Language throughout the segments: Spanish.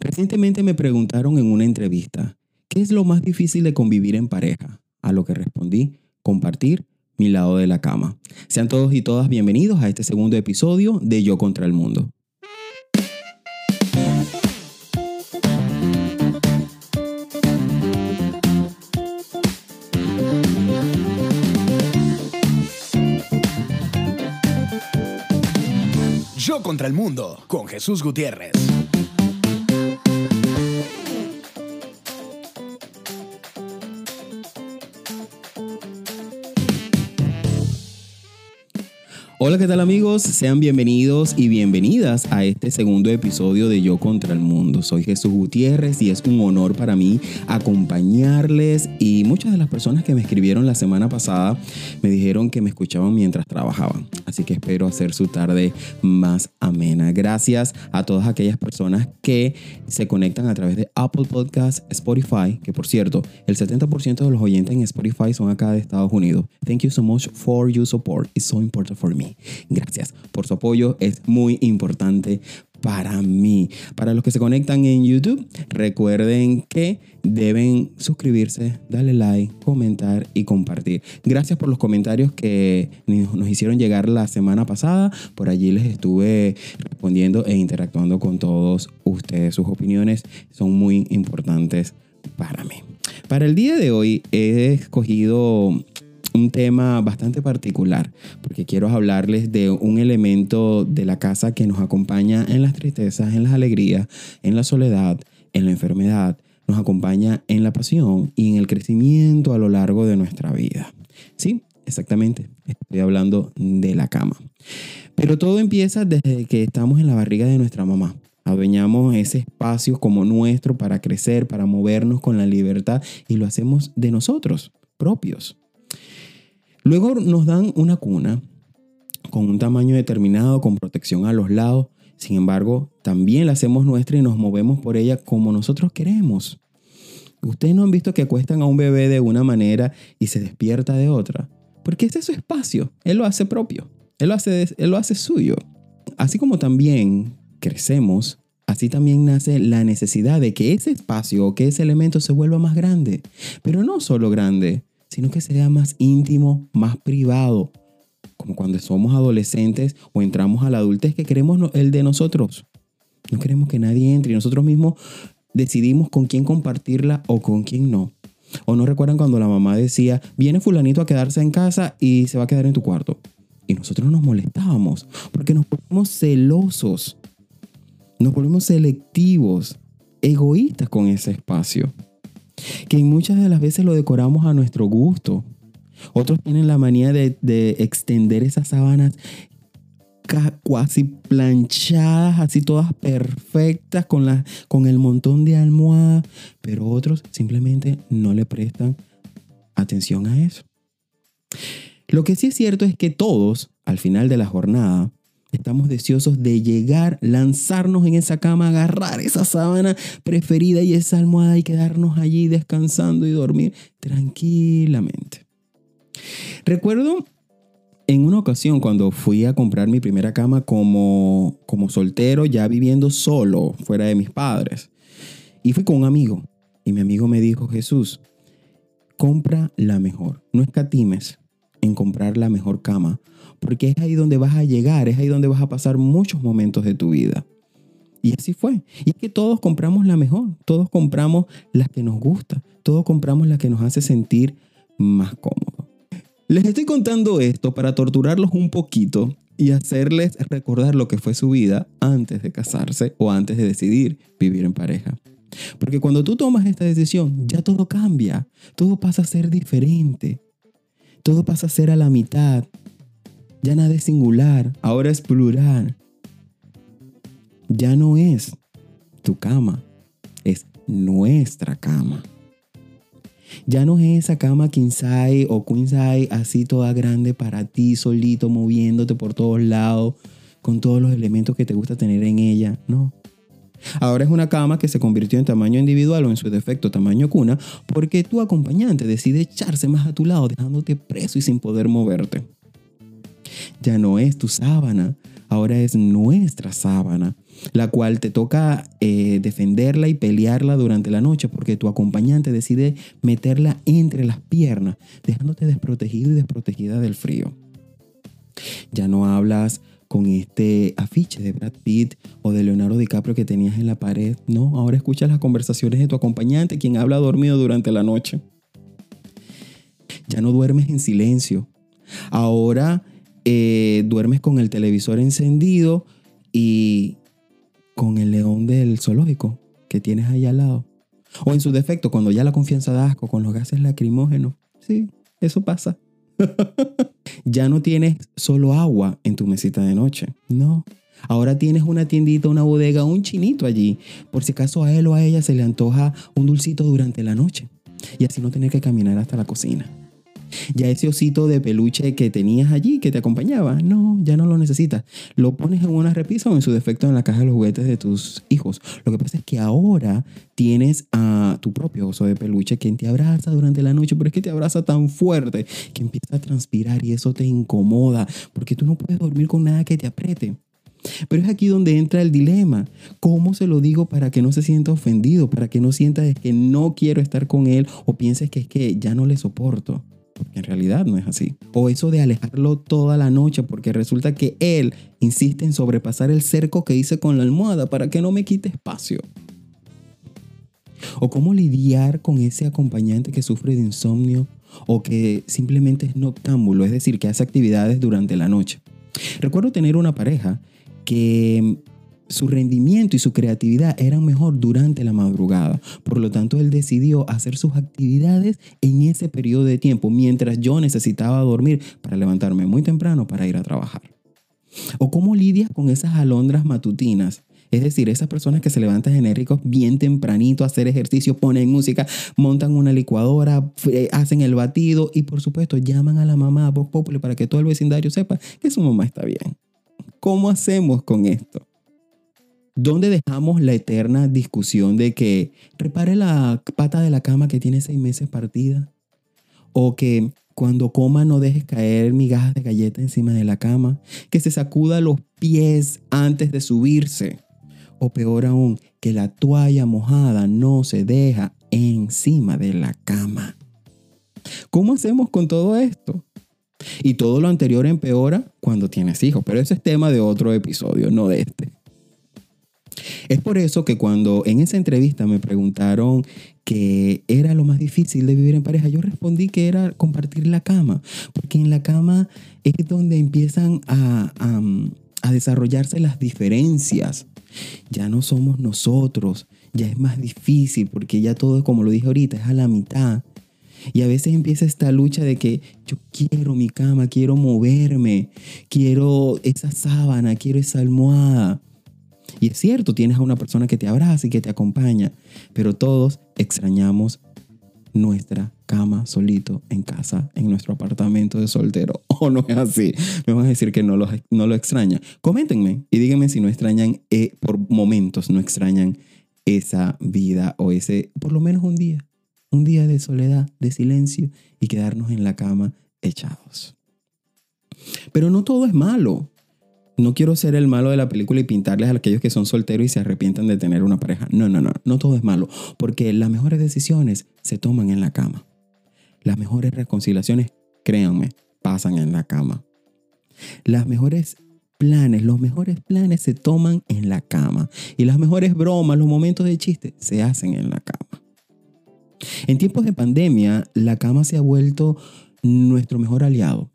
Recientemente me preguntaron en una entrevista, ¿qué es lo más difícil de convivir en pareja? A lo que respondí, compartir mi lado de la cama. Sean todos y todas bienvenidos a este segundo episodio de Yo contra el Mundo. Yo contra el mundo con Jesús Gutiérrez. Hola, ¿qué tal amigos? Sean bienvenidos y bienvenidas a este segundo episodio de Yo contra el Mundo. Soy Jesús Gutiérrez y es un honor para mí acompañarles y muchas de las personas que me escribieron la semana pasada me dijeron que me escuchaban mientras trabajaban. Así que espero hacer su tarde más amena. Gracias a todas aquellas personas que se conectan a través de Apple Podcasts, Spotify, que por cierto, el 70% de los oyentes en Spotify son acá de Estados Unidos. Thank you so much for your support. It's so important for me. Gracias por su apoyo, es muy importante para mí. Para los que se conectan en YouTube, recuerden que deben suscribirse, darle like, comentar y compartir. Gracias por los comentarios que nos hicieron llegar la semana pasada. Por allí les estuve respondiendo e interactuando con todos ustedes. Sus opiniones son muy importantes para mí. Para el día de hoy he escogido un tema bastante particular, porque quiero hablarles de un elemento de la casa que nos acompaña en las tristezas, en las alegrías, en la soledad, en la enfermedad, nos acompaña en la pasión y en el crecimiento a lo largo de nuestra vida. Sí, exactamente, estoy hablando de la cama. Pero todo empieza desde que estamos en la barriga de nuestra mamá. Adueñamos ese espacio como nuestro para crecer, para movernos con la libertad y lo hacemos de nosotros propios. Luego nos dan una cuna con un tamaño determinado, con protección a los lados. Sin embargo, también la hacemos nuestra y nos movemos por ella como nosotros queremos. Ustedes no han visto que acuestan a un bebé de una manera y se despierta de otra. Porque ese es su espacio. Él lo hace propio. Él lo hace, él lo hace suyo. Así como también crecemos, así también nace la necesidad de que ese espacio o que ese elemento se vuelva más grande. Pero no solo grande, sino que sea más íntimo, más privado, como cuando somos adolescentes o entramos a la adultez que queremos el de nosotros. No queremos que nadie entre y nosotros mismos decidimos con quién compartirla o con quién no. O no recuerdan cuando la mamá decía, viene fulanito a quedarse en casa y se va a quedar en tu cuarto. Y nosotros nos molestábamos porque nos volvimos celosos, nos volvimos selectivos, egoístas con ese espacio que muchas de las veces lo decoramos a nuestro gusto. Otros tienen la manía de, extender esas sábanas casi planchadas, así todas perfectas, con, la, con el montón de almohadas, pero otros simplemente no le prestan atención a eso. Lo que sí es cierto es que todos, al final de la jornada, Estamos deseosos de llegar, lanzarnos en esa cama, agarrar esa sábana preferida y esa almohada y quedarnos allí descansando y dormir tranquilamente. Recuerdo en una ocasión cuando fui a comprar mi primera cama como, como soltero, ya viviendo solo, fuera de mis padres. Y fui con un amigo. Y mi amigo me dijo, Jesús, compra la mejor. No escatimes en comprar la mejor cama porque es ahí donde vas a llegar, es ahí donde vas a pasar muchos momentos de tu vida. Y así fue. Y es que todos compramos la mejor, todos compramos la que nos gusta, todos compramos la que nos hace sentir más cómodo. Les estoy contando esto para torturarlos un poquito y hacerles recordar lo que fue su vida antes de casarse o antes de decidir vivir en pareja. Porque cuando tú tomas esta decisión, ya todo cambia, todo pasa a ser diferente, todo pasa a ser a la mitad, ya nada es singular, ahora es plural. Ya no es tu cama, es nuestra cama. Ya no es esa cama size o queen size así toda grande para ti solito moviéndote por todos lados con todos los elementos que te gusta tener en ella, no. Ahora es una cama que se convirtió en tamaño individual o en su defecto tamaño cuna porque tu acompañante decide echarse más a tu lado dejándote preso y sin poder moverte ya no es tu sábana, ahora es nuestra sábana, la cual te toca eh, defenderla y pelearla durante la noche porque tu acompañante decide meterla entre las piernas, dejándote desprotegido y desprotegida del frío. Ya no hablas con este afiche de Brad Pitt o de Leonardo DiCaprio que tenías en la pared. No, ahora escuchas las conversaciones de tu acompañante, quien habla dormido durante la noche. Ya no duermes en silencio. Ahora eh, duermes con el televisor encendido y con el león del zoológico que tienes ahí al lado. O en su defecto, cuando ya la confianza da asco con los gases lacrimógenos. Sí, eso pasa. ya no tienes solo agua en tu mesita de noche. No. Ahora tienes una tiendita, una bodega, un chinito allí, por si acaso a él o a ella se le antoja un dulcito durante la noche. Y así no tener que caminar hasta la cocina. Ya ese osito de peluche que tenías allí, que te acompañaba, no, ya no lo necesitas. Lo pones en una repisa o en su defecto en la caja de los juguetes de tus hijos. Lo que pasa es que ahora tienes a tu propio oso de peluche quien te abraza durante la noche, pero es que te abraza tan fuerte que empieza a transpirar y eso te incomoda porque tú no puedes dormir con nada que te apriete. Pero es aquí donde entra el dilema. ¿Cómo se lo digo para que no se sienta ofendido? Para que no sienta que no quiero estar con él o pienses que es que ya no le soporto porque en realidad no es así. O eso de alejarlo toda la noche porque resulta que él insiste en sobrepasar el cerco que hice con la almohada para que no me quite espacio. O cómo lidiar con ese acompañante que sufre de insomnio o que simplemente es noctámbulo, es decir, que hace actividades durante la noche. Recuerdo tener una pareja que su rendimiento y su creatividad eran mejor durante la madrugada. Por lo tanto, él decidió hacer sus actividades en ese periodo de tiempo, mientras yo necesitaba dormir para levantarme muy temprano para ir a trabajar. ¿O cómo lidias con esas alondras matutinas? Es decir, esas personas que se levantan enérgicos bien tempranito a hacer ejercicio, ponen música, montan una licuadora, hacen el batido y por supuesto llaman a la mamá a Voz Populi para que todo el vecindario sepa que su mamá está bien. ¿Cómo hacemos con esto? ¿Dónde dejamos la eterna discusión de que repare la pata de la cama que tiene seis meses partida? ¿O que cuando coma no dejes caer migajas de galleta encima de la cama? ¿Que se sacuda los pies antes de subirse? O peor aún, que la toalla mojada no se deja encima de la cama. ¿Cómo hacemos con todo esto? Y todo lo anterior empeora cuando tienes hijos, pero ese es tema de otro episodio, no de este. Es por eso que cuando en esa entrevista me preguntaron qué era lo más difícil de vivir en pareja, yo respondí que era compartir la cama, porque en la cama es donde empiezan a, a desarrollarse las diferencias. Ya no somos nosotros, ya es más difícil, porque ya todo, como lo dije ahorita, es a la mitad. Y a veces empieza esta lucha de que yo quiero mi cama, quiero moverme, quiero esa sábana, quiero esa almohada. Y es cierto, tienes a una persona que te abraza y que te acompaña, pero todos extrañamos nuestra cama solito en casa, en nuestro apartamento de soltero. ¿O no es así? Me van a decir que no lo, no lo extrañan. Coméntenme y díganme si no extrañan, eh, por momentos no extrañan esa vida o ese, por lo menos un día, un día de soledad, de silencio y quedarnos en la cama echados. Pero no todo es malo no quiero ser el malo de la película y pintarles a aquellos que son solteros y se arrepientan de tener una pareja. No, no, no, no todo es malo, porque las mejores decisiones se toman en la cama. Las mejores reconciliaciones, créanme, pasan en la cama. Las mejores planes, los mejores planes se toman en la cama. Y las mejores bromas, los momentos de chiste, se hacen en la cama. En tiempos de pandemia, la cama se ha vuelto nuestro mejor aliado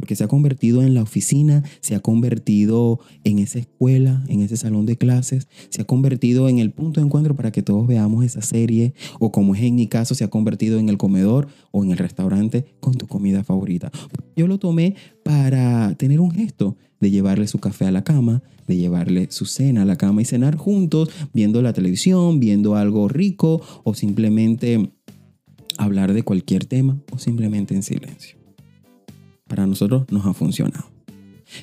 porque se ha convertido en la oficina, se ha convertido en esa escuela, en ese salón de clases, se ha convertido en el punto de encuentro para que todos veamos esa serie, o como es en mi caso, se ha convertido en el comedor o en el restaurante con tu comida favorita. Yo lo tomé para tener un gesto de llevarle su café a la cama, de llevarle su cena a la cama y cenar juntos, viendo la televisión, viendo algo rico o simplemente hablar de cualquier tema o simplemente en silencio para nosotros nos ha funcionado.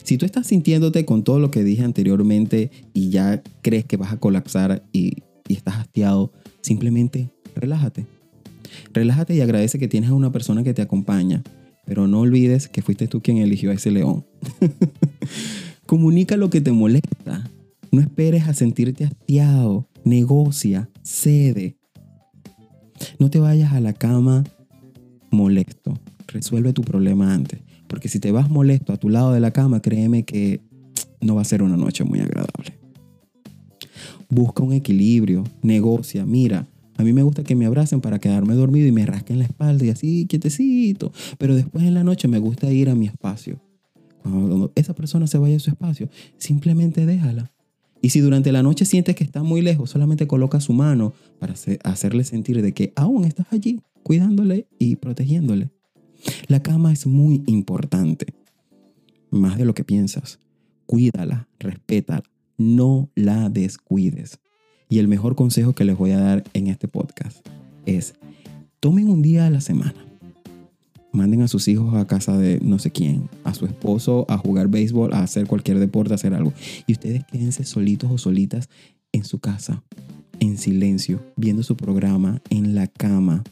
Si tú estás sintiéndote con todo lo que dije anteriormente y ya crees que vas a colapsar y, estás hastiado, simplemente relájate. Relájate y agradece que tienes a una persona que te acompaña, pero no olvides que fuiste tú quien eligió a ese león. Comunica lo que te molesta. No esperes a sentirte hastiado. Negocia, cede. No te vayas a la cama molesto. Resuelve tu problema antes. Porque si te vas molesto a tu lado de la cama, créeme que no va a ser una noche muy agradable. Busca un equilibrio, negocia, mira. A mí me gusta que me abracen para quedarme dormido y me rasquen la espalda y así, quietecito. Pero después en la noche me gusta ir a mi espacio. Cuando esa persona se vaya a su espacio, simplemente déjala. Y si durante la noche sientes que está muy lejos, solamente coloca su mano para hacerle sentir de que aún estás allí, cuidándole y protegiéndole. La cama es muy importante, más de lo que piensas. Cuídala, respétala, no la descuides. Y el mejor consejo que les voy a dar en este podcast es, tomen un día a la semana. Manden a sus hijos a casa de no sé quién, a su esposo a jugar béisbol, a hacer cualquier deporte, a hacer algo. Y ustedes quédense solitos o solitas en su casa, en silencio, viendo su programa, en la cama,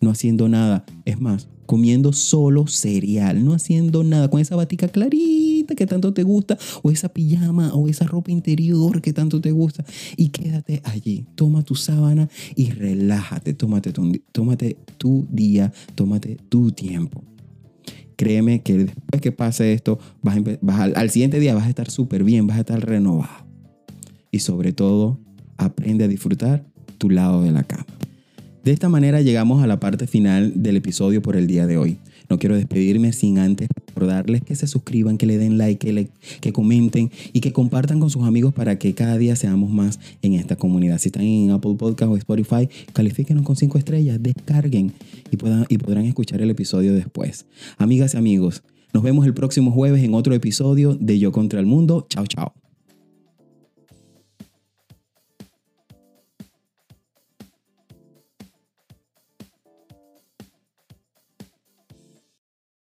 no haciendo nada. Es más, comiendo solo cereal, no haciendo nada, con esa batica clarita que tanto te gusta, o esa pijama, o esa ropa interior que tanto te gusta, y quédate allí. Toma tu sábana y relájate, tómate tu, tómate tu día, tómate tu tiempo. Créeme que después que pase esto, vas, al, al siguiente día vas a estar súper bien, vas a estar renovado. Y sobre todo, aprende a disfrutar tu lado de la cama. De esta manera llegamos a la parte final del episodio por el día de hoy. No quiero despedirme sin antes recordarles que se suscriban, que le den like, que, comenten y que compartan con sus amigos para que cada día seamos más en esta comunidad. Si están en Apple Podcast o Spotify, califíquenos con cinco estrellas, descarguen y, puedan, y podrán escuchar el episodio después. Amigas y amigos, nos vemos el próximo jueves en otro episodio de Yo contra el Mundo. Chao, chao.